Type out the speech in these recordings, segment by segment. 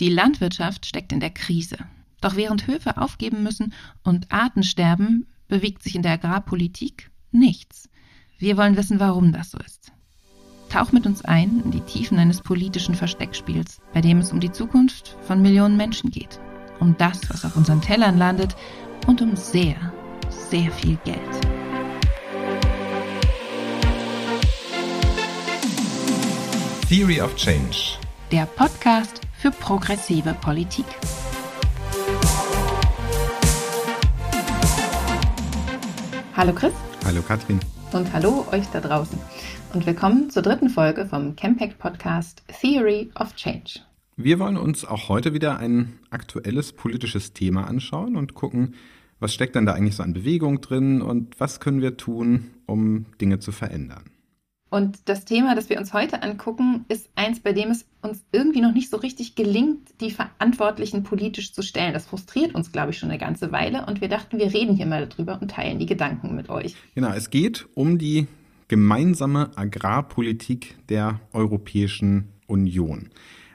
Die Landwirtschaft steckt in der Krise. Doch während Höfe aufgeben müssen und Arten sterben, bewegt sich in der Agrarpolitik nichts. Wir wollen wissen, warum das so ist. Tauch mit uns ein in die Tiefen eines politischen Versteckspiels, bei dem es um die Zukunft von Millionen Menschen geht, um das, was auf unseren Tellern landet und um sehr, sehr viel Geld. Theory of Change. Der Podcast für progressive Politik. Hallo Chris. Hallo Katrin. Und hallo euch da draußen. Und willkommen zur dritten Folge vom Campact Podcast Theory of Change. Wir wollen uns auch heute wieder ein aktuelles politisches Thema anschauen und gucken, was steckt denn da eigentlich so an Bewegung drin und was können wir tun, um Dinge zu verändern. Und das Thema, das wir uns heute angucken, ist eins, bei dem es uns irgendwie noch nicht so richtig gelingt, die Verantwortlichen politisch zu stellen. Das frustriert uns, glaube ich, schon eine ganze Weile. Und wir dachten, wir reden hier mal darüber und teilen die Gedanken mit euch. Genau, es geht um die gemeinsame Agrarpolitik der Europäischen Union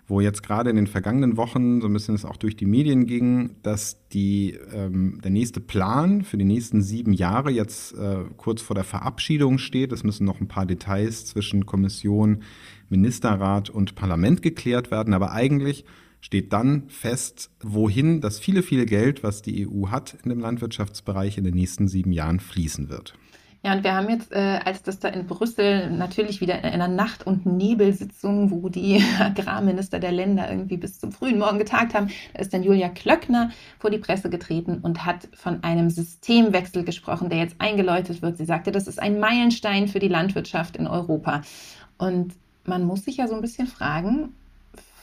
wo jetzt gerade in den vergangenen Wochen so ein bisschen es auch durch die Medien ging, dass die, ähm, der nächste Plan für die nächsten sieben Jahre jetzt äh, kurz vor der Verabschiedung steht. Es müssen noch ein paar Details zwischen Kommission, Ministerrat und Parlament geklärt werden, aber eigentlich steht dann fest, wohin das viele, viele Geld, was die EU hat in dem Landwirtschaftsbereich in den nächsten sieben Jahren fließen wird. Ja, und wir haben jetzt, äh, als das da in Brüssel natürlich wieder in einer Nacht- und Nebelsitzung, wo die Agrarminister der Länder irgendwie bis zum frühen Morgen getagt haben, da ist dann Julia Klöckner vor die Presse getreten und hat von einem Systemwechsel gesprochen, der jetzt eingeläutet wird. Sie sagte, das ist ein Meilenstein für die Landwirtschaft in Europa. Und man muss sich ja so ein bisschen fragen,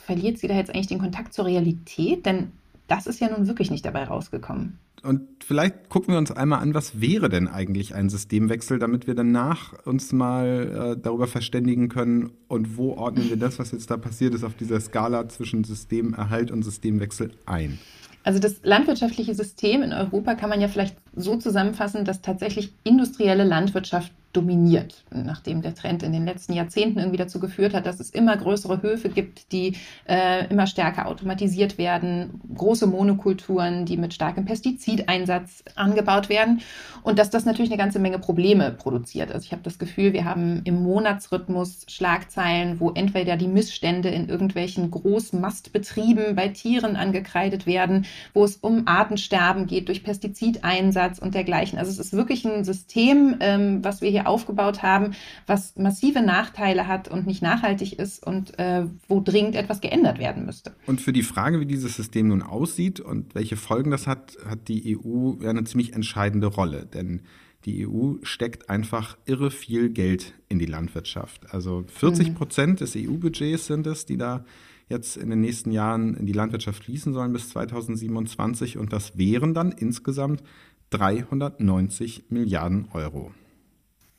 verliert sie da jetzt eigentlich den Kontakt zur Realität? Denn das ist ja nun wirklich nicht dabei rausgekommen. Und vielleicht gucken wir uns einmal an, was wäre denn eigentlich ein Systemwechsel, damit wir danach uns mal äh, darüber verständigen können und wo ordnen wir das, was jetzt da passiert ist, auf dieser Skala zwischen Systemerhalt und Systemwechsel ein. Also das landwirtschaftliche System in Europa kann man ja vielleicht so zusammenfassen, dass tatsächlich industrielle Landwirtschaft dominiert, nachdem der Trend in den letzten Jahrzehnten irgendwie dazu geführt hat, dass es immer größere Höfe gibt, die äh, immer stärker automatisiert werden, große Monokulturen, die mit starkem Pestizideinsatz angebaut werden und dass das natürlich eine ganze Menge Probleme produziert. Also ich habe das Gefühl, wir haben im Monatsrhythmus Schlagzeilen, wo entweder die Missstände in irgendwelchen Großmastbetrieben bei Tieren angekreidet werden, wo es um Artensterben geht durch Pestizideinsatz und dergleichen. Also es ist wirklich ein System, ähm, was wir hier aufgebaut haben, was massive Nachteile hat und nicht nachhaltig ist und äh, wo dringend etwas geändert werden müsste. Und für die Frage, wie dieses System nun aussieht und welche Folgen das hat, hat die EU eine ziemlich entscheidende Rolle. Denn die EU steckt einfach irre viel Geld in die Landwirtschaft. Also 40 mhm. Prozent des EU-Budgets sind es, die da jetzt in den nächsten Jahren in die Landwirtschaft fließen sollen bis 2027. Und das wären dann insgesamt 390 Milliarden Euro.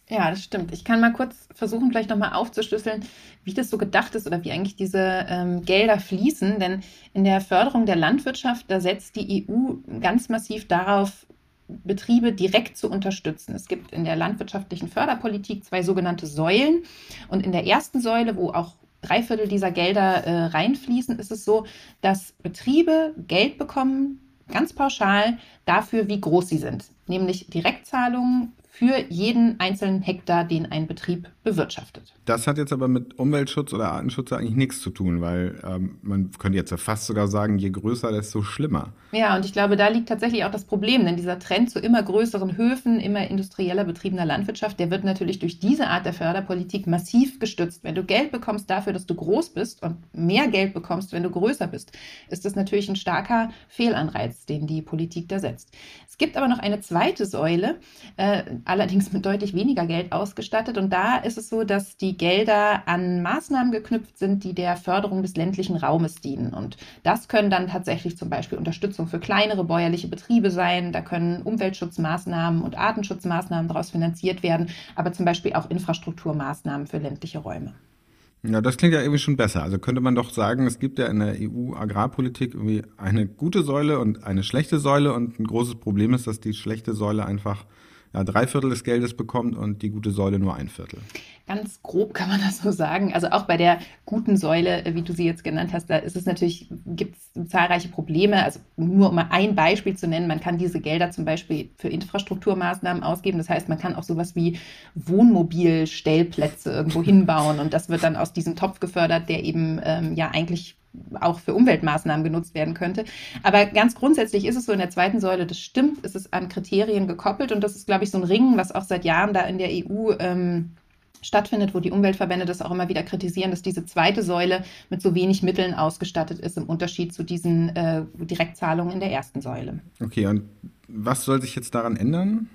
Ja, das stimmt. Ich kann mal kurz versuchen, vielleicht nochmal aufzuschlüsseln, wie das so gedacht ist oder wie eigentlich diese ähm, Gelder fließen. Denn in der Förderung der Landwirtschaft, da setzt die EU ganz massiv darauf, Betriebe direkt zu unterstützen. Es gibt in der landwirtschaftlichen Förderpolitik zwei sogenannte Säulen. Und in der ersten Säule, wo auch drei Viertel dieser Gelder äh, reinfließen, ist es so, dass Betriebe Geld bekommen, ganz pauschal, dafür, wie groß sie sind. Nämlich Direktzahlungen für jeden einzelnen Hektar, den ein Betrieb bewirtschaftet. Das hat jetzt aber mit Umweltschutz oder Artenschutz eigentlich nichts zu tun, weil ähm, man könnte jetzt ja fast sogar sagen, je größer, desto schlimmer. Ja, und ich glaube, da liegt tatsächlich auch das Problem, denn dieser Trend zu immer größeren Höfen, immer industrieller betriebener Landwirtschaft, der wird natürlich durch diese Art der Förderpolitik massiv gestützt. Wenn du Geld bekommst dafür, dass du groß bist und mehr Geld bekommst, wenn du größer bist, ist das natürlich ein starker Fehlanreiz, den die Politik da setzt. Es gibt aber noch eine zweite Säule, äh, allerdings mit deutlich weniger Geld ausgestattet. Und da ist es so, dass die Gelder an Maßnahmen geknüpft sind, die der Förderung des ländlichen Raumes dienen. Und das können dann tatsächlich zum Beispiel Unterstützung für kleinere bäuerliche Betriebe sein. Da können Umweltschutzmaßnahmen und Artenschutzmaßnahmen daraus finanziert werden, aber zum Beispiel auch Infrastrukturmaßnahmen für ländliche Räume. Ja, das klingt ja irgendwie schon besser. Also könnte man doch sagen, es gibt ja in der EU-Agrarpolitik irgendwie eine gute Säule und eine schlechte Säule und ein großes Problem ist, dass die schlechte Säule einfach ja, drei Viertel des Geldes bekommt und die gute Säule nur ein Viertel. Ganz grob kann man das so sagen. Also auch bei der guten Säule, äh, wie du sie jetzt genannt hast, da ist es natürlich, gibt es zahlreiche Probleme. Also nur um mal ein Beispiel zu nennen, man kann diese Gelder zum Beispiel für Infrastrukturmaßnahmen ausgeben. Das heißt, man kann auch sowas wie Wohnmobilstellplätze irgendwo hinbauen und das wird dann aus diesem Topf gefördert, der eben ähm, ja eigentlich auch für Umweltmaßnahmen genutzt werden könnte. Aber ganz grundsätzlich ist es so in der zweiten Säule, das stimmt, ist es an Kriterien gekoppelt und das ist, glaube ich, so ein Ring, was auch seit Jahren da in der EU ähm, stattfindet, wo die Umweltverbände das auch immer wieder kritisieren, dass diese zweite Säule mit so wenig Mitteln ausgestattet ist im Unterschied zu diesen äh, Direktzahlungen in der ersten Säule. Okay, und was soll sich jetzt daran ändern?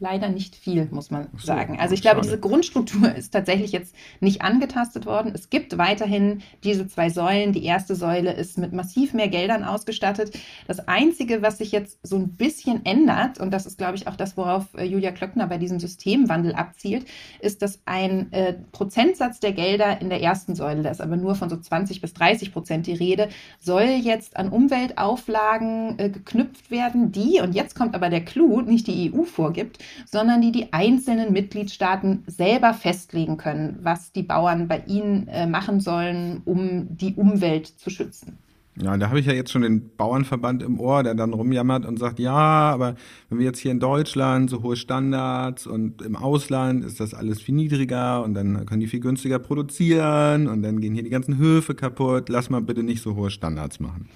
Leider nicht viel, muss man so, sagen. Also ich glaube, diese Grundstruktur ist tatsächlich jetzt nicht angetastet worden. Es gibt weiterhin diese zwei Säulen. Die erste Säule ist mit massiv mehr Geldern ausgestattet. Das Einzige, was sich jetzt so ein bisschen ändert, und das ist, glaube ich, auch das, worauf äh, Julia Klöckner bei diesem Systemwandel abzielt, ist, dass ein äh, Prozentsatz der Gelder in der ersten Säule, da ist aber nur von so 20 bis 30 Prozent die Rede, soll jetzt an Umweltauflagen äh, geknüpft werden, die die, und jetzt kommt aber der Clou, nicht die EU vorgibt, sondern die die einzelnen Mitgliedstaaten selber festlegen können, was die Bauern bei ihnen äh, machen sollen, um die Umwelt zu schützen. Ja, da habe ich ja jetzt schon den Bauernverband im Ohr, der dann rumjammert und sagt, ja, aber wenn wir jetzt hier in Deutschland so hohe Standards und im Ausland ist das alles viel niedriger und dann können die viel günstiger produzieren und dann gehen hier die ganzen Höfe kaputt. Lass mal bitte nicht so hohe Standards machen.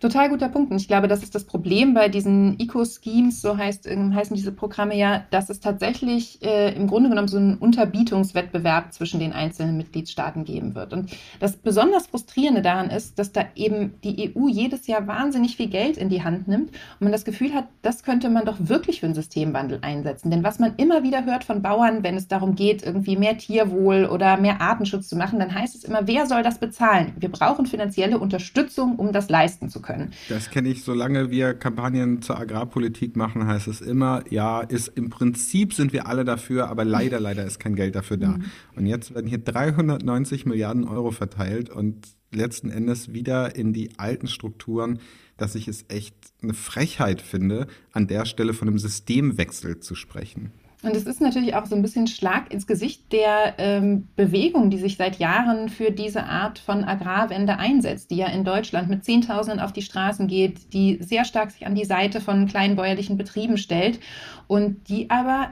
Total guter Punkt. Und ich glaube, das ist das Problem bei diesen Eco-Schemes, so heißt, ähm, heißen diese Programme ja, dass es tatsächlich äh, im Grunde genommen so einen Unterbietungswettbewerb zwischen den einzelnen Mitgliedstaaten geben wird. Und das besonders Frustrierende daran ist, dass da eben die EU jedes Jahr wahnsinnig viel Geld in die Hand nimmt und man das Gefühl hat, das könnte man doch wirklich für einen Systemwandel einsetzen. Denn was man immer wieder hört von Bauern, wenn es darum geht, irgendwie mehr Tierwohl oder mehr Artenschutz zu machen, dann heißt es immer, wer soll das bezahlen? Wir brauchen finanzielle Unterstützung, um das leisten zu können können. Das kenne ich, solange wir Kampagnen zur Agrarpolitik machen, heißt es immer, ja, ist im Prinzip sind wir alle dafür, aber leider, leider ist kein Geld dafür da. Mhm. Und jetzt werden hier 390 Milliarden Euro verteilt und letzten Endes wieder in die alten Strukturen, dass ich es echt eine Frechheit finde, an der Stelle von einem Systemwechsel zu sprechen. Und es ist natürlich auch so ein bisschen Schlag ins Gesicht der ähm, Bewegung, die sich seit Jahren für diese Art von Agrarwende einsetzt, die ja in Deutschland mit Zehntausenden auf die Straßen geht, die sehr stark sich an die Seite von kleinbäuerlichen Betrieben stellt und die aber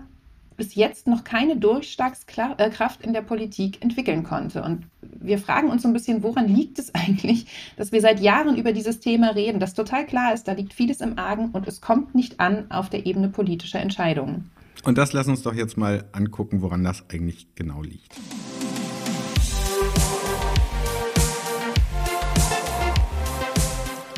bis jetzt noch keine Durchschlagskraft in der Politik entwickeln konnte. Und wir fragen uns so ein bisschen, woran liegt es eigentlich, dass wir seit Jahren über dieses Thema reden, das total klar ist, da liegt vieles im Argen und es kommt nicht an auf der Ebene politischer Entscheidungen. Und das lass uns doch jetzt mal angucken, woran das eigentlich genau liegt.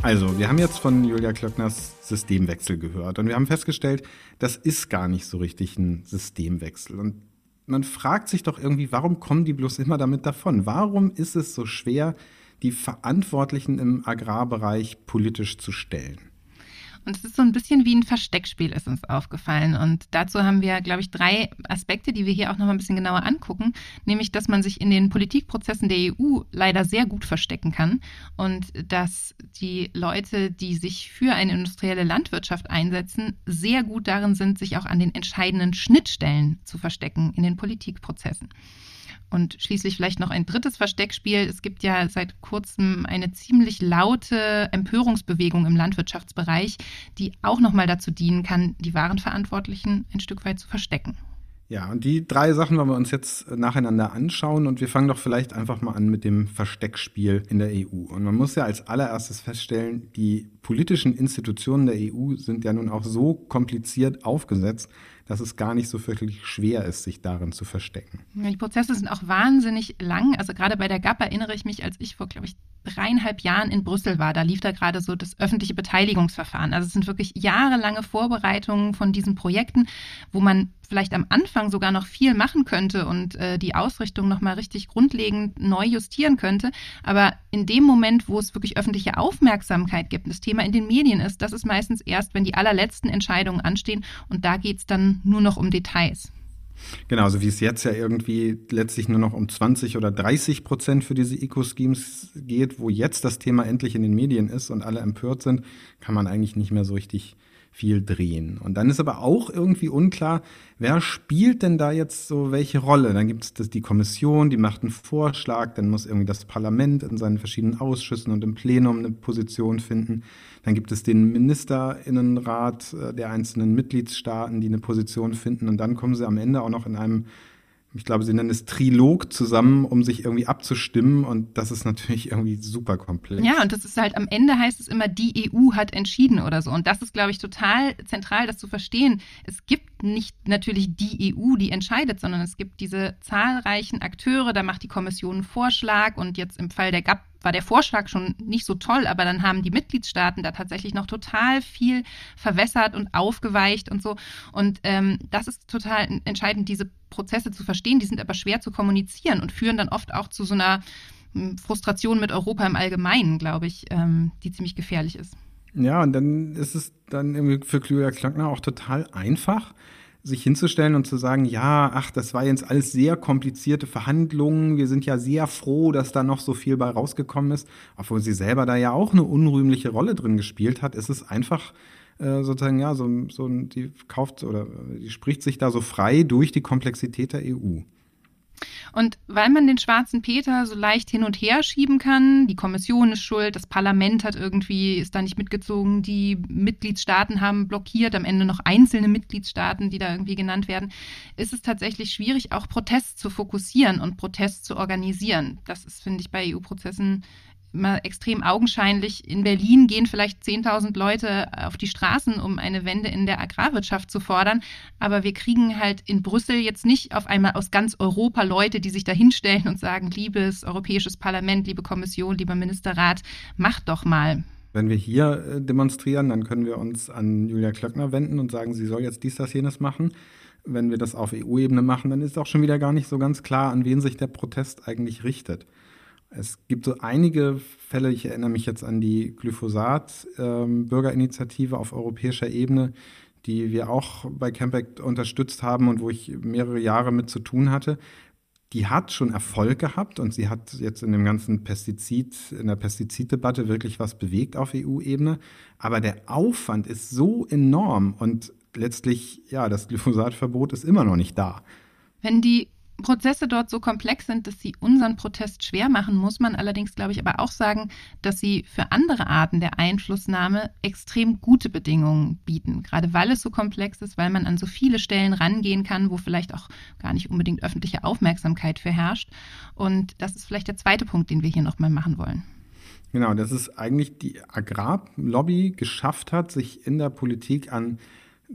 Also, wir haben jetzt von Julia Klöckners Systemwechsel gehört und wir haben festgestellt, das ist gar nicht so richtig ein Systemwechsel. Und man fragt sich doch irgendwie, warum kommen die bloß immer damit davon? Warum ist es so schwer, die Verantwortlichen im Agrarbereich politisch zu stellen? Und es ist so ein bisschen wie ein Versteckspiel, ist uns aufgefallen. Und dazu haben wir, glaube ich, drei Aspekte, die wir hier auch noch mal ein bisschen genauer angucken. Nämlich, dass man sich in den Politikprozessen der EU leider sehr gut verstecken kann und dass die Leute, die sich für eine industrielle Landwirtschaft einsetzen, sehr gut darin sind, sich auch an den entscheidenden Schnittstellen zu verstecken in den Politikprozessen. Und schließlich vielleicht noch ein drittes Versteckspiel. Es gibt ja seit kurzem eine ziemlich laute Empörungsbewegung im Landwirtschaftsbereich, die auch nochmal dazu dienen kann, die wahren Verantwortlichen ein Stück weit zu verstecken. Ja, und die drei Sachen wollen wir uns jetzt nacheinander anschauen und wir fangen doch vielleicht einfach mal an mit dem Versteckspiel in der EU. Und man muss ja als allererstes feststellen, die politischen Institutionen der EU sind ja nun auch so kompliziert aufgesetzt, dass es gar nicht so wirklich schwer ist, sich darin zu verstecken. Die Prozesse sind auch wahnsinnig lang. Also gerade bei der GAP erinnere ich mich, als ich vor, glaube ich, dreieinhalb Jahren in Brüssel war. Da lief da gerade so das öffentliche Beteiligungsverfahren. Also es sind wirklich jahrelange Vorbereitungen von diesen Projekten, wo man vielleicht am Anfang sogar noch viel machen könnte und äh, die Ausrichtung nochmal richtig grundlegend neu justieren könnte. Aber in dem Moment, wo es wirklich öffentliche Aufmerksamkeit gibt, das Thema in den Medien ist, das ist meistens erst, wenn die allerletzten Entscheidungen anstehen und da geht es dann nur noch um Details. Genau, also wie es jetzt ja irgendwie letztlich nur noch um 20 oder 30 Prozent für diese Eco-Schemes geht, wo jetzt das Thema endlich in den Medien ist und alle empört sind, kann man eigentlich nicht mehr so richtig viel drehen. Und dann ist aber auch irgendwie unklar, wer spielt denn da jetzt so welche Rolle? Dann gibt es die Kommission, die macht einen Vorschlag, dann muss irgendwie das Parlament in seinen verschiedenen Ausschüssen und im Plenum eine Position finden. Dann gibt es den Ministerinnenrat äh, der einzelnen Mitgliedstaaten, die eine Position finden. Und dann kommen sie am Ende auch noch in einem ich glaube, sie nennen es Trilog zusammen, um sich irgendwie abzustimmen. Und das ist natürlich irgendwie super komplex. Ja, und das ist halt am Ende heißt es immer, die EU hat entschieden oder so. Und das ist, glaube ich, total zentral, das zu verstehen. Es gibt nicht natürlich die EU, die entscheidet, sondern es gibt diese zahlreichen Akteure. Da macht die Kommission einen Vorschlag. Und jetzt im Fall der GAP war der Vorschlag schon nicht so toll, aber dann haben die Mitgliedstaaten da tatsächlich noch total viel verwässert und aufgeweicht und so. Und ähm, das ist total entscheidend, diese Prozesse zu verstehen. Die sind aber schwer zu kommunizieren und führen dann oft auch zu so einer hm, Frustration mit Europa im Allgemeinen, glaube ich, ähm, die ziemlich gefährlich ist. Ja, und dann ist es dann irgendwie für Julia Klöckner auch total einfach, sich hinzustellen und zu sagen, ja, ach, das war jetzt alles sehr komplizierte Verhandlungen. Wir sind ja sehr froh, dass da noch so viel bei rausgekommen ist. Obwohl sie selber da ja auch eine unrühmliche Rolle drin gespielt hat, ist es einfach äh, sozusagen, ja, so, so, die kauft oder die spricht sich da so frei durch die Komplexität der EU. Und weil man den schwarzen Peter so leicht hin und her schieben kann, die Kommission ist schuld, das Parlament hat irgendwie, ist da nicht mitgezogen, die Mitgliedstaaten haben blockiert, am Ende noch einzelne Mitgliedstaaten, die da irgendwie genannt werden, ist es tatsächlich schwierig, auch Protest zu fokussieren und Protest zu organisieren. Das ist, finde ich, bei EU-Prozessen immer extrem augenscheinlich. In Berlin gehen vielleicht 10.000 Leute auf die Straßen, um eine Wende in der Agrarwirtschaft zu fordern. Aber wir kriegen halt in Brüssel jetzt nicht auf einmal aus ganz Europa Leute, die sich da hinstellen und sagen, liebes Europäisches Parlament, liebe Kommission, lieber Ministerrat, macht doch mal. Wenn wir hier äh, demonstrieren, dann können wir uns an Julia Klöckner wenden und sagen, sie soll jetzt dies, das, jenes machen. Wenn wir das auf EU-Ebene machen, dann ist auch schon wieder gar nicht so ganz klar, an wen sich der Protest eigentlich richtet. Es gibt so einige Fälle, ich erinnere mich jetzt an die Glyphosat-Bürgerinitiative ähm, auf europäischer Ebene, die wir auch bei Campact unterstützt haben und wo ich mehrere Jahre mit zu tun hatte. Die hat schon Erfolg gehabt und sie hat jetzt in dem ganzen Pestizid, in der Pestiziddebatte wirklich was bewegt auf EU-Ebene. Aber der Aufwand ist so enorm und letztlich, ja, das Glyphosatverbot ist immer noch nicht da. Wenn die Prozesse dort so komplex sind, dass sie unseren Protest schwer machen, muss man allerdings, glaube ich, aber auch sagen, dass sie für andere Arten der Einflussnahme extrem gute Bedingungen bieten. Gerade weil es so komplex ist, weil man an so viele Stellen rangehen kann, wo vielleicht auch gar nicht unbedingt öffentliche Aufmerksamkeit für herrscht. Und das ist vielleicht der zweite Punkt, den wir hier nochmal machen wollen. Genau, dass es eigentlich die Agrarlobby geschafft hat, sich in der Politik an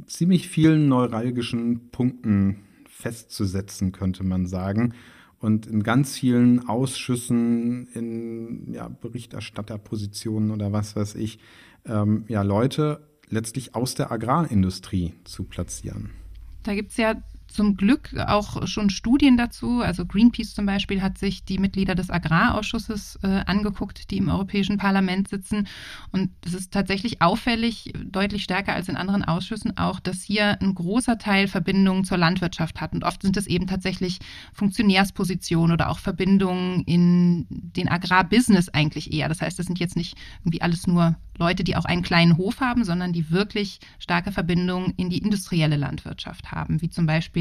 ziemlich vielen neuralgischen Punkten festzusetzen, könnte man sagen. Und in ganz vielen Ausschüssen, in ja, Berichterstatterpositionen oder was weiß ich, ähm, ja, Leute letztlich aus der Agrarindustrie zu platzieren. Da gibt es ja zum Glück auch schon Studien dazu. Also Greenpeace zum Beispiel hat sich die Mitglieder des Agrarausschusses äh, angeguckt, die im Europäischen Parlament sitzen. Und es ist tatsächlich auffällig, deutlich stärker als in anderen Ausschüssen auch, dass hier ein großer Teil Verbindungen zur Landwirtschaft hat. Und oft sind es eben tatsächlich Funktionärspositionen oder auch Verbindungen in den Agrarbusiness eigentlich eher. Das heißt, das sind jetzt nicht irgendwie alles nur Leute, die auch einen kleinen Hof haben, sondern die wirklich starke Verbindungen in die industrielle Landwirtschaft haben, wie zum Beispiel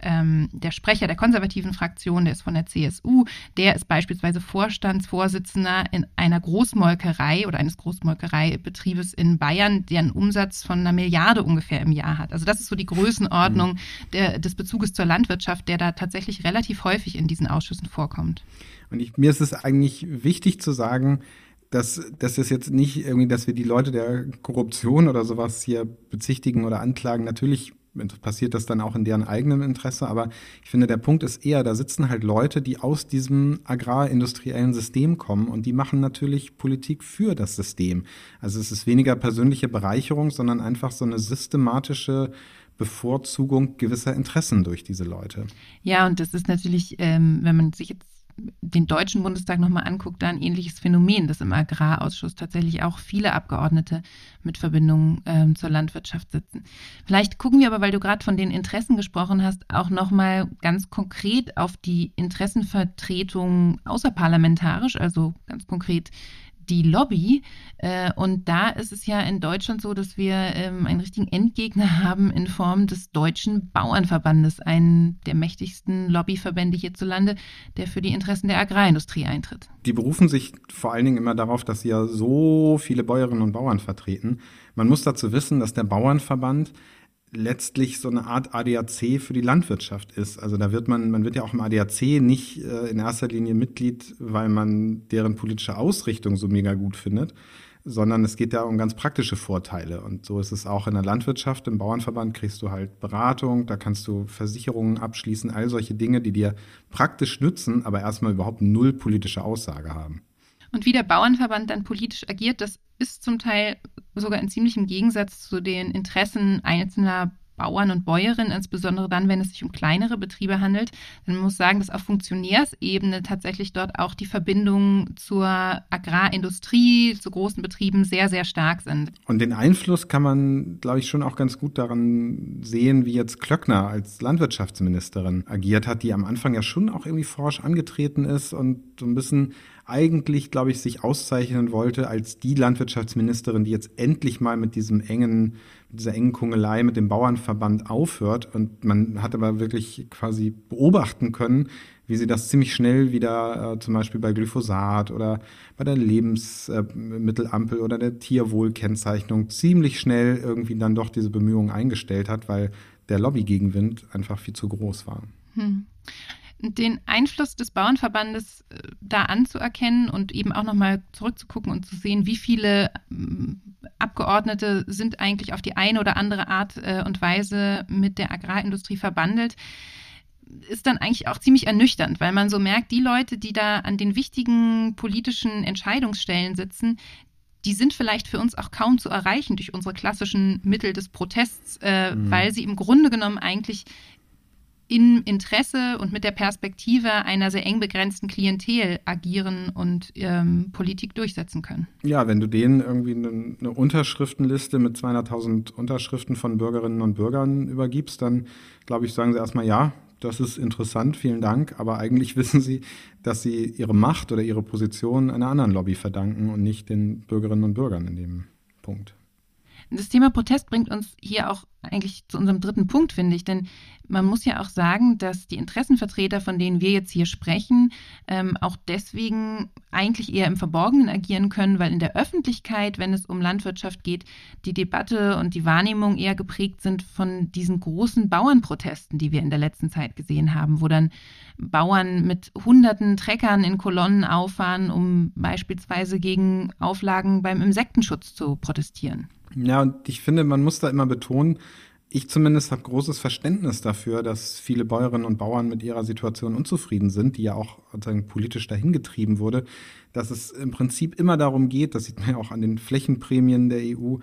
ähm, der Sprecher der konservativen Fraktion, der ist von der CSU, der ist beispielsweise Vorstandsvorsitzender in einer Großmolkerei oder eines Großmolkereibetriebes in Bayern, der einen Umsatz von einer Milliarde ungefähr im Jahr hat. Also das ist so die Größenordnung mhm. der, des Bezuges zur Landwirtschaft, der da tatsächlich relativ häufig in diesen Ausschüssen vorkommt. Und ich, mir ist es eigentlich wichtig zu sagen, dass, dass das jetzt nicht irgendwie, dass wir die Leute der Korruption oder sowas hier bezichtigen oder anklagen. Natürlich passiert das dann auch in deren eigenem Interesse, aber ich finde, der Punkt ist eher, da sitzen halt Leute, die aus diesem agrarindustriellen System kommen und die machen natürlich Politik für das System. Also es ist weniger persönliche Bereicherung, sondern einfach so eine systematische Bevorzugung gewisser Interessen durch diese Leute. Ja, und das ist natürlich, ähm, wenn man sich jetzt den Deutschen Bundestag nochmal anguckt, da ein ähnliches Phänomen, dass im Agrarausschuss tatsächlich auch viele Abgeordnete mit Verbindungen ähm, zur Landwirtschaft sitzen. Vielleicht gucken wir aber, weil du gerade von den Interessen gesprochen hast, auch nochmal ganz konkret auf die Interessenvertretung außerparlamentarisch, also ganz konkret die Lobby. Äh, und da ist es ja in Deutschland so, dass wir ähm, einen richtigen Endgegner haben in Form des Deutschen Bauernverbandes, einen der mächtigsten Lobbyverbände hierzulande, der für die Interessen der Agrarindustrie eintritt. Die berufen sich vor allen Dingen immer darauf, dass sie ja so viele Bäuerinnen und Bauern vertreten. Man muss dazu wissen, dass der Bauernverband letztlich so eine Art ADAC für die Landwirtschaft ist. Also da wird man, man wird ja auch im ADAC nicht äh, in erster Linie Mitglied, weil man deren politische Ausrichtung so mega gut findet, sondern es geht ja um ganz praktische Vorteile. Und so ist es auch in der Landwirtschaft. Im Bauernverband kriegst du halt Beratung, da kannst du Versicherungen abschließen, all solche Dinge, die dir praktisch nützen, aber erstmal überhaupt null politische Aussage haben. Und wie der Bauernverband dann politisch agiert, das ist zum Teil sogar in ziemlichem Gegensatz zu den Interessen einzelner Bauern und Bäuerinnen, insbesondere dann, wenn es sich um kleinere Betriebe handelt. Dann muss sagen, dass auf Funktionärsebene tatsächlich dort auch die Verbindungen zur Agrarindustrie, zu großen Betrieben sehr, sehr stark sind. Und den Einfluss kann man, glaube ich, schon auch ganz gut daran sehen, wie jetzt Klöckner als Landwirtschaftsministerin agiert hat, die am Anfang ja schon auch irgendwie forsch angetreten ist und so ein bisschen eigentlich, glaube ich, sich auszeichnen wollte als die Landwirtschaftsministerin, die jetzt endlich mal mit diesem engen, dieser engen Kungelei mit dem Bauernverband aufhört. Und man hat aber wirklich quasi beobachten können, wie sie das ziemlich schnell wieder äh, zum Beispiel bei Glyphosat oder bei der Lebensmittelampel oder der Tierwohlkennzeichnung ziemlich schnell irgendwie dann doch diese Bemühungen eingestellt hat, weil der Lobbygegenwind einfach viel zu groß war. Hm den Einfluss des Bauernverbandes äh, da anzuerkennen und eben auch nochmal zurückzugucken und zu sehen, wie viele ähm, Abgeordnete sind eigentlich auf die eine oder andere Art äh, und Weise mit der Agrarindustrie verbandelt, ist dann eigentlich auch ziemlich ernüchternd, weil man so merkt, die Leute, die da an den wichtigen politischen Entscheidungsstellen sitzen, die sind vielleicht für uns auch kaum zu erreichen durch unsere klassischen Mittel des Protests, äh, mhm. weil sie im Grunde genommen eigentlich im Interesse und mit der Perspektive einer sehr eng begrenzten Klientel agieren und ähm, Politik durchsetzen können. Ja, wenn du denen irgendwie eine, eine Unterschriftenliste mit 200.000 Unterschriften von Bürgerinnen und Bürgern übergibst, dann glaube ich, sagen sie erstmal ja. Das ist interessant, vielen Dank. Aber eigentlich wissen Sie, dass Sie Ihre Macht oder Ihre Position einer anderen Lobby verdanken und nicht den Bürgerinnen und Bürgern in dem Punkt. Das Thema Protest bringt uns hier auch eigentlich zu unserem dritten Punkt, finde ich. Denn man muss ja auch sagen, dass die Interessenvertreter, von denen wir jetzt hier sprechen, ähm, auch deswegen eigentlich eher im Verborgenen agieren können, weil in der Öffentlichkeit, wenn es um Landwirtschaft geht, die Debatte und die Wahrnehmung eher geprägt sind von diesen großen Bauernprotesten, die wir in der letzten Zeit gesehen haben, wo dann Bauern mit hunderten Treckern in Kolonnen auffahren, um beispielsweise gegen Auflagen beim Insektenschutz zu protestieren. Ja, und ich finde, man muss da immer betonen, ich zumindest habe großes Verständnis dafür, dass viele Bäuerinnen und Bauern mit ihrer Situation unzufrieden sind, die ja auch sozusagen politisch dahingetrieben wurde, dass es im Prinzip immer darum geht, das sieht man ja auch an den Flächenprämien der EU,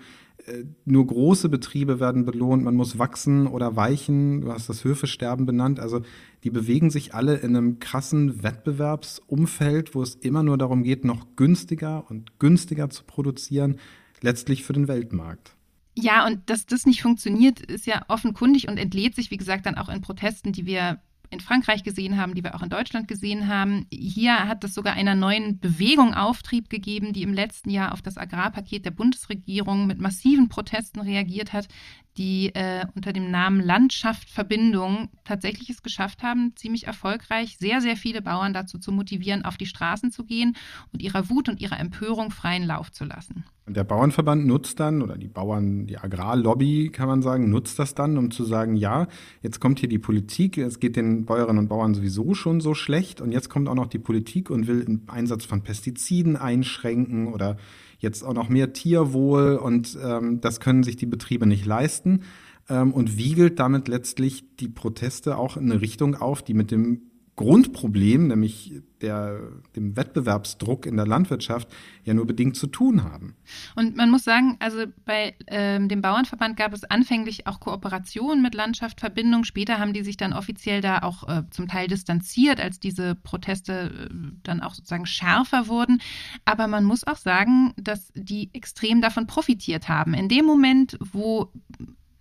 äh, nur große Betriebe werden belohnt, man muss wachsen oder weichen, du hast das Höfesterben benannt, also die bewegen sich alle in einem krassen Wettbewerbsumfeld, wo es immer nur darum geht, noch günstiger und günstiger zu produzieren, letztlich für den Weltmarkt. Ja, und dass das nicht funktioniert, ist ja offenkundig und entlädt sich, wie gesagt, dann auch in Protesten, die wir in Frankreich gesehen haben, die wir auch in Deutschland gesehen haben. Hier hat es sogar einer neuen Bewegung Auftrieb gegeben, die im letzten Jahr auf das Agrarpaket der Bundesregierung mit massiven Protesten reagiert hat, die äh, unter dem Namen Landschaft Verbindung tatsächlich es geschafft haben, ziemlich erfolgreich sehr, sehr viele Bauern dazu zu motivieren, auf die Straßen zu gehen und ihrer Wut und ihrer Empörung freien Lauf zu lassen. Der Bauernverband nutzt dann, oder die Bauern, die Agrarlobby, kann man sagen, nutzt das dann, um zu sagen, ja, jetzt kommt hier die Politik, es geht den Bäuerinnen und Bauern sowieso schon so schlecht und jetzt kommt auch noch die Politik und will den Einsatz von Pestiziden einschränken oder jetzt auch noch mehr Tierwohl und ähm, das können sich die Betriebe nicht leisten. Ähm, und wiegelt damit letztlich die Proteste auch in eine Richtung auf, die mit dem Grundproblem, nämlich der, dem Wettbewerbsdruck in der Landwirtschaft, ja nur bedingt zu tun haben. Und man muss sagen, also bei ähm, dem Bauernverband gab es anfänglich auch Kooperationen mit Landschaft, Verbindung. Später haben die sich dann offiziell da auch äh, zum Teil distanziert, als diese Proteste äh, dann auch sozusagen schärfer wurden. Aber man muss auch sagen, dass die extrem davon profitiert haben. In dem Moment, wo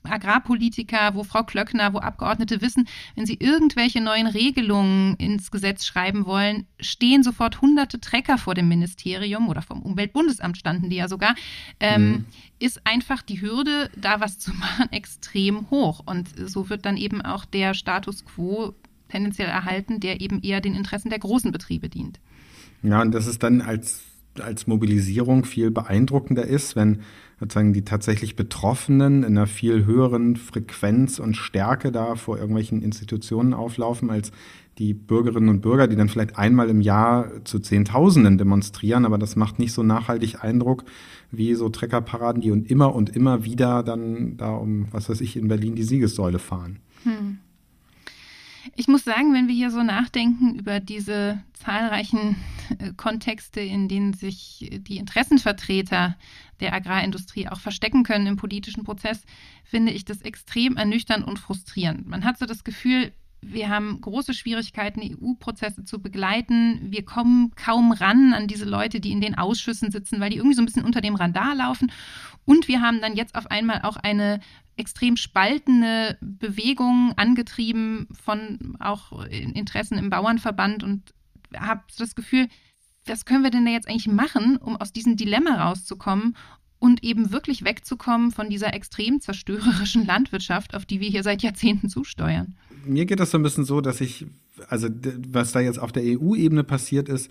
Agrarpolitiker, wo Frau Klöckner, wo Abgeordnete wissen, wenn sie irgendwelche neuen Regelungen ins Gesetz schreiben wollen, stehen sofort hunderte Trecker vor dem Ministerium oder vom Umweltbundesamt standen die ja sogar, ähm, mhm. ist einfach die Hürde, da was zu machen, extrem hoch. Und so wird dann eben auch der Status quo tendenziell erhalten, der eben eher den Interessen der großen Betriebe dient. Ja, und das ist dann als, als Mobilisierung viel beeindruckender ist, wenn sozusagen die tatsächlich Betroffenen in einer viel höheren Frequenz und Stärke da vor irgendwelchen Institutionen auflaufen, als die Bürgerinnen und Bürger, die dann vielleicht einmal im Jahr zu Zehntausenden demonstrieren, aber das macht nicht so nachhaltig Eindruck wie so Treckerparaden, die und immer und immer wieder dann da um, was weiß ich, in Berlin die Siegessäule fahren. Hm. Ich muss sagen, wenn wir hier so nachdenken über diese zahlreichen äh, Kontexte, in denen sich die Interessenvertreter der Agrarindustrie auch verstecken können im politischen Prozess, finde ich das extrem ernüchternd und frustrierend. Man hat so das Gefühl, wir haben große Schwierigkeiten, EU-Prozesse zu begleiten. Wir kommen kaum ran an diese Leute, die in den Ausschüssen sitzen, weil die irgendwie so ein bisschen unter dem Radar laufen. Und wir haben dann jetzt auf einmal auch eine extrem spaltende Bewegung angetrieben von auch Interessen im Bauernverband und habe das Gefühl, was können wir denn da jetzt eigentlich machen, um aus diesem Dilemma rauszukommen und eben wirklich wegzukommen von dieser extrem zerstörerischen Landwirtschaft, auf die wir hier seit Jahrzehnten zusteuern? Mir geht das so ein bisschen so, dass ich, also was da jetzt auf der EU-Ebene passiert ist,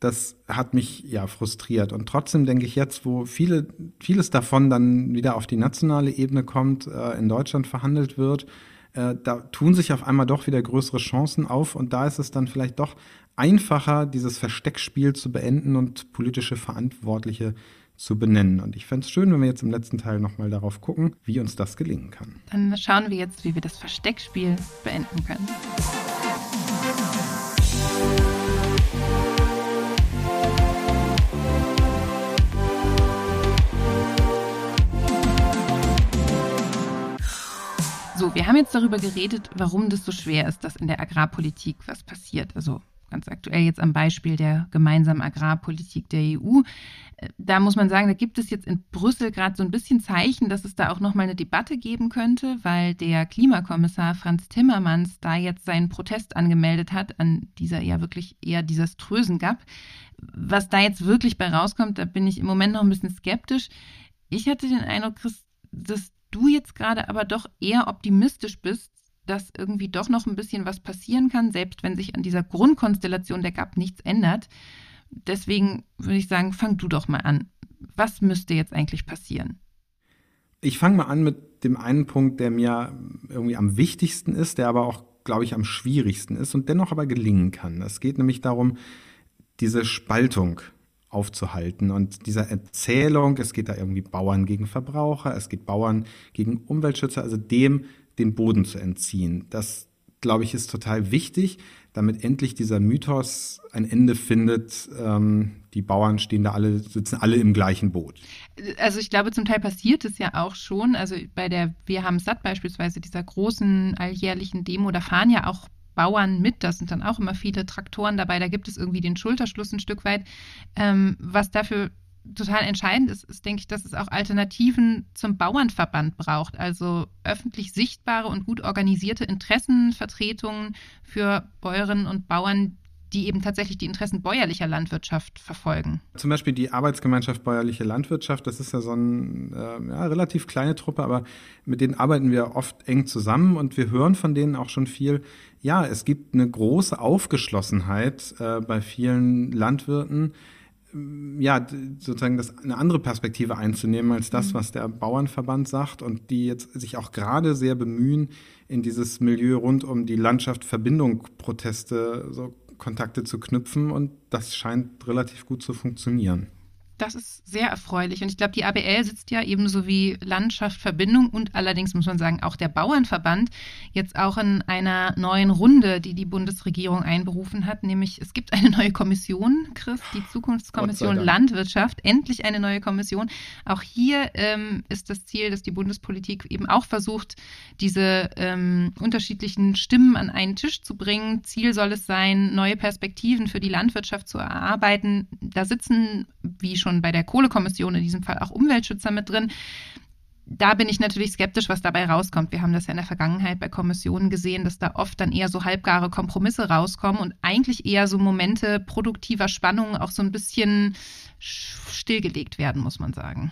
das hat mich ja frustriert. Und trotzdem denke ich jetzt, wo viele, vieles davon dann wieder auf die nationale Ebene kommt, äh, in Deutschland verhandelt wird, äh, da tun sich auf einmal doch wieder größere Chancen auf. Und da ist es dann vielleicht doch einfacher, dieses Versteckspiel zu beenden und politische Verantwortliche zu benennen. Und ich fände es schön, wenn wir jetzt im letzten Teil nochmal darauf gucken, wie uns das gelingen kann. Dann schauen wir jetzt, wie wir das Versteckspiel beenden können. So, wir haben jetzt darüber geredet, warum das so schwer ist, dass in der Agrarpolitik was passiert. Also ganz aktuell jetzt am Beispiel der gemeinsamen Agrarpolitik der EU. Da muss man sagen, da gibt es jetzt in Brüssel gerade so ein bisschen Zeichen, dass es da auch nochmal eine Debatte geben könnte, weil der Klimakommissar Franz Timmermans da jetzt seinen Protest angemeldet hat an dieser ja wirklich eher desaströsen GAP. Was da jetzt wirklich bei rauskommt, da bin ich im Moment noch ein bisschen skeptisch. Ich hatte den Eindruck, Chris, dass du jetzt gerade aber doch eher optimistisch bist, dass irgendwie doch noch ein bisschen was passieren kann, selbst wenn sich an dieser Grundkonstellation der GAP nichts ändert. Deswegen würde ich sagen, fang du doch mal an. Was müsste jetzt eigentlich passieren? Ich fange mal an mit dem einen Punkt, der mir irgendwie am wichtigsten ist, der aber auch, glaube ich, am schwierigsten ist und dennoch aber gelingen kann. Es geht nämlich darum, diese Spaltung aufzuhalten. Und dieser Erzählung, es geht da irgendwie Bauern gegen Verbraucher, es geht Bauern gegen Umweltschützer, also dem den Boden zu entziehen. Das, glaube ich, ist total wichtig, damit endlich dieser Mythos ein Ende findet. Ähm, die Bauern stehen da alle, sitzen alle im gleichen Boot. Also ich glaube, zum Teil passiert es ja auch schon. Also bei der Wir haben satt beispielsweise, dieser großen alljährlichen Demo, da fahren ja auch Bauern mit. Da sind dann auch immer viele Traktoren dabei. Da gibt es irgendwie den Schulterschluss ein Stück weit. Ähm, was dafür total entscheidend ist, ist, denke ich, dass es auch Alternativen zum Bauernverband braucht. Also öffentlich sichtbare und gut organisierte Interessenvertretungen für Bäuerinnen und Bauern, die eben tatsächlich die Interessen bäuerlicher Landwirtschaft verfolgen. Zum Beispiel die Arbeitsgemeinschaft Bäuerliche Landwirtschaft, das ist ja so eine äh, ja, relativ kleine Truppe, aber mit denen arbeiten wir oft eng zusammen und wir hören von denen auch schon viel. Ja, es gibt eine große Aufgeschlossenheit äh, bei vielen Landwirten, ja, sozusagen das, eine andere Perspektive einzunehmen als das, mhm. was der Bauernverband sagt und die jetzt sich auch gerade sehr bemühen, in dieses Milieu rund um die Landschaft Verbindung Proteste so Kontakte zu knüpfen und das scheint relativ gut zu funktionieren. Das ist sehr erfreulich. Und ich glaube, die ABL sitzt ja ebenso wie Landschaft Verbindung und allerdings muss man sagen, auch der Bauernverband jetzt auch in einer neuen Runde, die die Bundesregierung einberufen hat. Nämlich es gibt eine neue Kommission, Chris, die Zukunftskommission Landwirtschaft. Endlich eine neue Kommission. Auch hier ähm, ist das Ziel, dass die Bundespolitik eben auch versucht, diese ähm, unterschiedlichen Stimmen an einen Tisch zu bringen. Ziel soll es sein, neue Perspektiven für die Landwirtschaft zu erarbeiten. Da sitzen, wie schon schon bei der Kohlekommission in diesem Fall auch Umweltschützer mit drin. da bin ich natürlich skeptisch, was dabei rauskommt. Wir haben das ja in der Vergangenheit bei Kommissionen gesehen, dass da oft dann eher so halbgare Kompromisse rauskommen und eigentlich eher so Momente produktiver Spannung auch so ein bisschen stillgelegt werden, muss man sagen.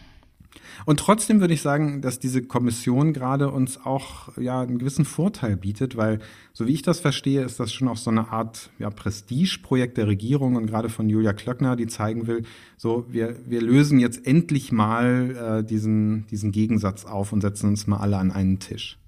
Und trotzdem würde ich sagen, dass diese Kommission gerade uns auch ja einen gewissen Vorteil bietet, weil so wie ich das verstehe, ist das schon auch so eine Art ja, Prestigeprojekt der Regierung und gerade von Julia Klöckner, die zeigen will, so wir, wir lösen jetzt endlich mal äh, diesen, diesen Gegensatz auf und setzen uns mal alle an einen Tisch.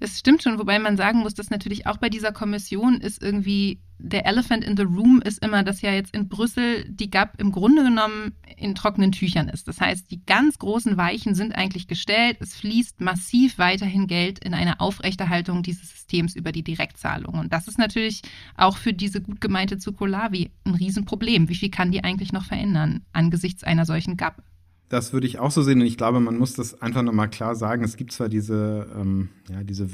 Es stimmt schon, wobei man sagen muss, dass natürlich auch bei dieser Kommission ist irgendwie der Elephant in the Room ist immer, dass ja jetzt in Brüssel die GAP im Grunde genommen in trockenen Tüchern ist. Das heißt, die ganz großen Weichen sind eigentlich gestellt. Es fließt massiv weiterhin Geld in eine Aufrechterhaltung dieses Systems über die Direktzahlung. Und das ist natürlich auch für diese gut gemeinte Zukolavi ein Riesenproblem. Wie viel kann die eigentlich noch verändern angesichts einer solchen GAP? Das würde ich auch so sehen und ich glaube, man muss das einfach nochmal klar sagen. Es gibt zwar diese, ähm, ja, diese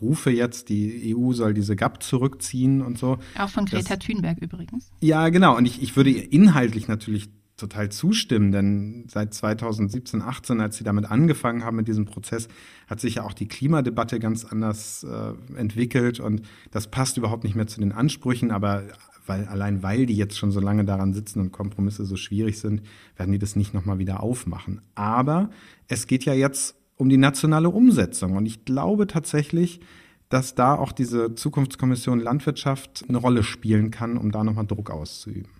Rufe jetzt, die EU soll diese GAP zurückziehen und so. Auch von Greta das, Thunberg übrigens. Ja, genau. Und ich, ich würde inhaltlich natürlich total zustimmen, denn seit 2017, 18, als sie damit angefangen haben mit diesem Prozess, hat sich ja auch die Klimadebatte ganz anders äh, entwickelt und das passt überhaupt nicht mehr zu den Ansprüchen, aber weil allein weil die jetzt schon so lange daran sitzen und Kompromisse so schwierig sind, werden die das nicht nochmal wieder aufmachen. Aber es geht ja jetzt um die nationale Umsetzung und ich glaube tatsächlich, dass da auch diese Zukunftskommission Landwirtschaft eine Rolle spielen kann, um da nochmal Druck auszuüben.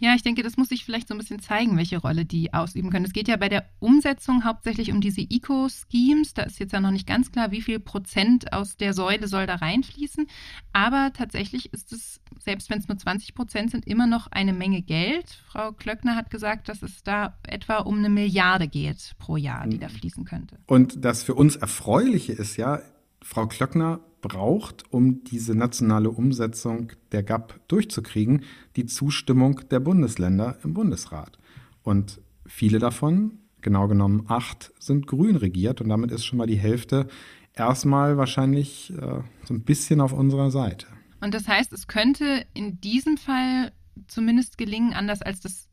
Ja, ich denke, das muss sich vielleicht so ein bisschen zeigen, welche Rolle die ausüben können. Es geht ja bei der Umsetzung hauptsächlich um diese Eco-Schemes. Da ist jetzt ja noch nicht ganz klar, wie viel Prozent aus der Säule soll da reinfließen. Aber tatsächlich ist es, selbst wenn es nur 20 Prozent sind, immer noch eine Menge Geld. Frau Klöckner hat gesagt, dass es da etwa um eine Milliarde geht pro Jahr, die da mhm. fließen könnte. Und das für uns Erfreuliche ist ja, Frau Klöckner braucht, um diese nationale Umsetzung der GAP durchzukriegen, die Zustimmung der Bundesländer im Bundesrat. Und viele davon, genau genommen acht, sind grün regiert und damit ist schon mal die Hälfte erstmal wahrscheinlich äh, so ein bisschen auf unserer Seite. Und das heißt, es könnte in diesem Fall zumindest gelingen, anders als das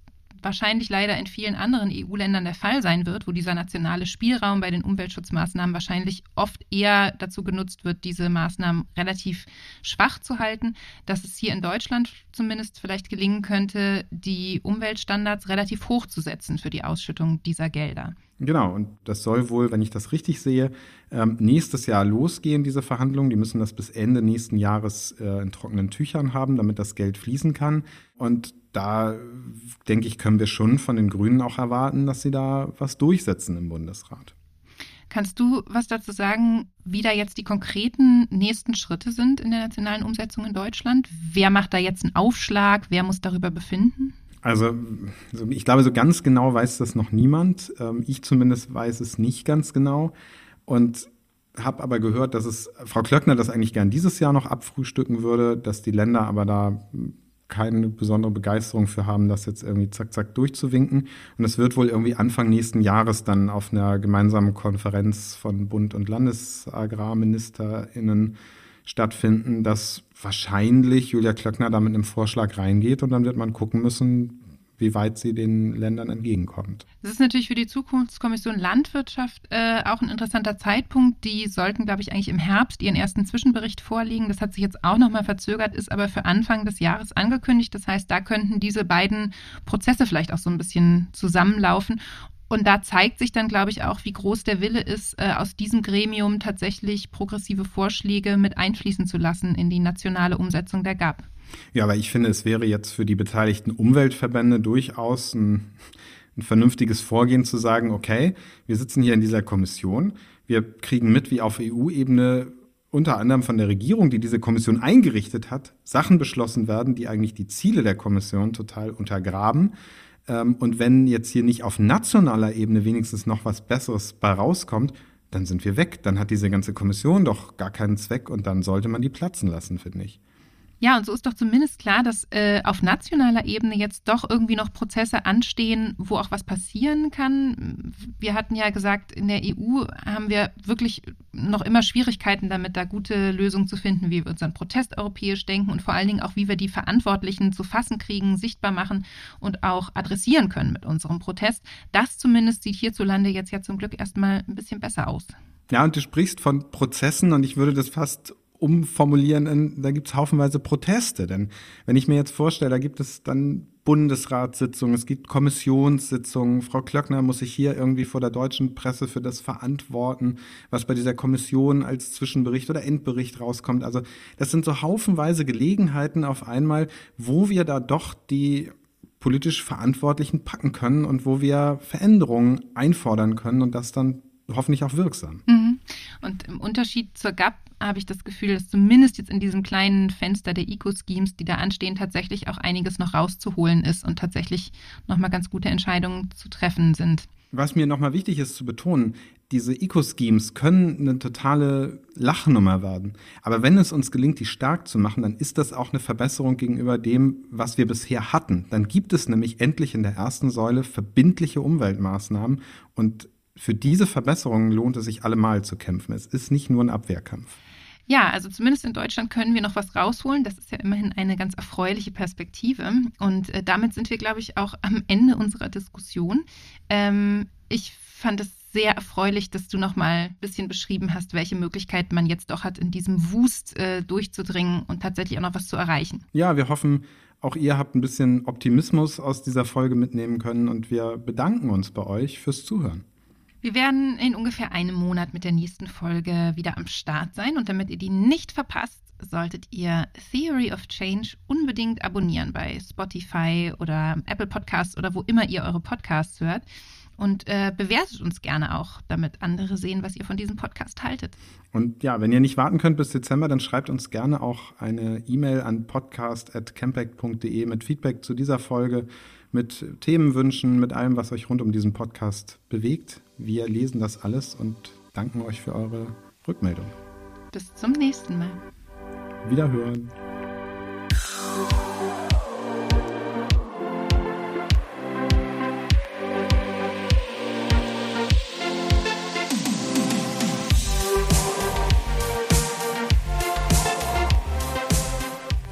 wahrscheinlich leider in vielen anderen EU-Ländern der Fall sein wird, wo dieser nationale Spielraum bei den Umweltschutzmaßnahmen wahrscheinlich oft eher dazu genutzt wird, diese Maßnahmen relativ schwach zu halten, dass es hier in Deutschland zumindest vielleicht gelingen könnte, die Umweltstandards relativ hoch zu setzen für die Ausschüttung dieser Gelder. Genau, und das soll wohl, wenn ich das richtig sehe, ähm, nächstes Jahr losgehen, diese Verhandlungen. Die müssen das bis Ende nächsten Jahres äh, in trockenen Tüchern haben, damit das Geld fließen kann. Und da, denke ich, können wir schon von den Grünen auch erwarten, dass sie da was durchsetzen im Bundesrat. Kannst du was dazu sagen, wie da jetzt die konkreten nächsten Schritte sind in der nationalen Umsetzung in Deutschland? Wer macht da jetzt einen Aufschlag? Wer muss darüber befinden? Also ich glaube, so ganz genau weiß das noch niemand. Ähm, ich zumindest weiß es nicht ganz genau. Und habe aber gehört, dass es Frau Klöckner das eigentlich gern dieses Jahr noch abfrühstücken würde, dass die Länder aber da keine besondere Begeisterung für haben, das jetzt irgendwie zack, zack durchzuwinken. Und es wird wohl irgendwie Anfang nächsten Jahres dann auf einer gemeinsamen Konferenz von Bund- und LandesagrarministerInnen stattfinden, dass wahrscheinlich Julia Klöckner da mit einem Vorschlag reingeht und dann wird man gucken müssen, wie weit sie den Ländern entgegenkommt. Das ist natürlich für die Zukunftskommission Landwirtschaft äh, auch ein interessanter Zeitpunkt. Die sollten, glaube ich, eigentlich im Herbst ihren ersten Zwischenbericht vorlegen. Das hat sich jetzt auch nochmal verzögert, ist aber für Anfang des Jahres angekündigt. Das heißt, da könnten diese beiden Prozesse vielleicht auch so ein bisschen zusammenlaufen. Und da zeigt sich dann, glaube ich, auch, wie groß der Wille ist, äh, aus diesem Gremium tatsächlich progressive Vorschläge mit einfließen zu lassen in die nationale Umsetzung der GAP. Ja, aber ich finde, es wäre jetzt für die beteiligten Umweltverbände durchaus ein, ein vernünftiges Vorgehen zu sagen, okay, wir sitzen hier in dieser Kommission, wir kriegen mit, wie auf EU-Ebene unter anderem von der Regierung, die diese Kommission eingerichtet hat, Sachen beschlossen werden, die eigentlich die Ziele der Kommission total untergraben. Ähm, und wenn jetzt hier nicht auf nationaler Ebene wenigstens noch was Besseres bei rauskommt, dann sind wir weg. Dann hat diese ganze Kommission doch gar keinen Zweck und dann sollte man die platzen lassen, finde ich. Ja, und so ist doch zumindest klar, dass äh, auf nationaler Ebene jetzt doch irgendwie noch Prozesse anstehen, wo auch was passieren kann. Wir hatten ja gesagt, in der EU haben wir wirklich noch immer Schwierigkeiten damit, da gute Lösungen zu finden, wie wir unseren Protest europäisch denken und vor allen Dingen auch, wie wir die Verantwortlichen zu fassen kriegen, sichtbar machen und auch adressieren können mit unserem Protest. Das zumindest sieht hierzulande jetzt ja zum Glück erstmal ein bisschen besser aus. Ja, und du sprichst von Prozessen und ich würde das fast umformulieren, in, da gibt es haufenweise Proteste. Denn wenn ich mir jetzt vorstelle, da gibt es dann Bundesratssitzungen, es gibt Kommissionssitzungen. Frau Klöckner muss sich hier irgendwie vor der deutschen Presse für das verantworten, was bei dieser Kommission als Zwischenbericht oder Endbericht rauskommt. Also das sind so haufenweise Gelegenheiten auf einmal, wo wir da doch die politisch Verantwortlichen packen können und wo wir Veränderungen einfordern können und das dann hoffentlich auch wirksam. Mhm. Und im Unterschied zur GAP habe ich das Gefühl, dass zumindest jetzt in diesem kleinen Fenster der Eco-Schemes, die da anstehen, tatsächlich auch einiges noch rauszuholen ist und tatsächlich nochmal ganz gute Entscheidungen zu treffen sind. Was mir nochmal wichtig ist zu betonen, diese Eco-Schemes können eine totale Lachnummer werden. Aber wenn es uns gelingt, die stark zu machen, dann ist das auch eine Verbesserung gegenüber dem, was wir bisher hatten. Dann gibt es nämlich endlich in der ersten Säule verbindliche Umweltmaßnahmen und für diese Verbesserungen lohnt es sich allemal zu kämpfen. Es ist nicht nur ein Abwehrkampf. Ja, also zumindest in Deutschland können wir noch was rausholen. Das ist ja immerhin eine ganz erfreuliche Perspektive. Und äh, damit sind wir, glaube ich, auch am Ende unserer Diskussion. Ähm, ich fand es sehr erfreulich, dass du noch mal ein bisschen beschrieben hast, welche Möglichkeiten man jetzt doch hat, in diesem Wust äh, durchzudringen und tatsächlich auch noch was zu erreichen. Ja, wir hoffen, auch ihr habt ein bisschen Optimismus aus dieser Folge mitnehmen können und wir bedanken uns bei euch fürs Zuhören. Wir werden in ungefähr einem Monat mit der nächsten Folge wieder am Start sein und damit ihr die nicht verpasst, solltet ihr Theory of Change unbedingt abonnieren bei Spotify oder Apple Podcasts oder wo immer ihr eure Podcasts hört. Und äh, bewertet uns gerne auch, damit andere sehen, was ihr von diesem Podcast haltet. Und ja, wenn ihr nicht warten könnt bis Dezember, dann schreibt uns gerne auch eine E-Mail an podcast.campact.de mit Feedback zu dieser Folge mit Themenwünschen, mit allem, was euch rund um diesen Podcast bewegt. Wir lesen das alles und danken euch für eure Rückmeldung. Bis zum nächsten Mal. Wiederhören.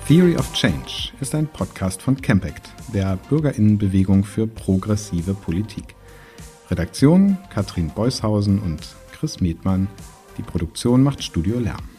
Theory of Change ist ein Podcast von Campact, der Bürgerinnenbewegung für progressive Politik. Redaktion Katrin Beushausen und Chris Medmann. Die Produktion macht Studio Lärm.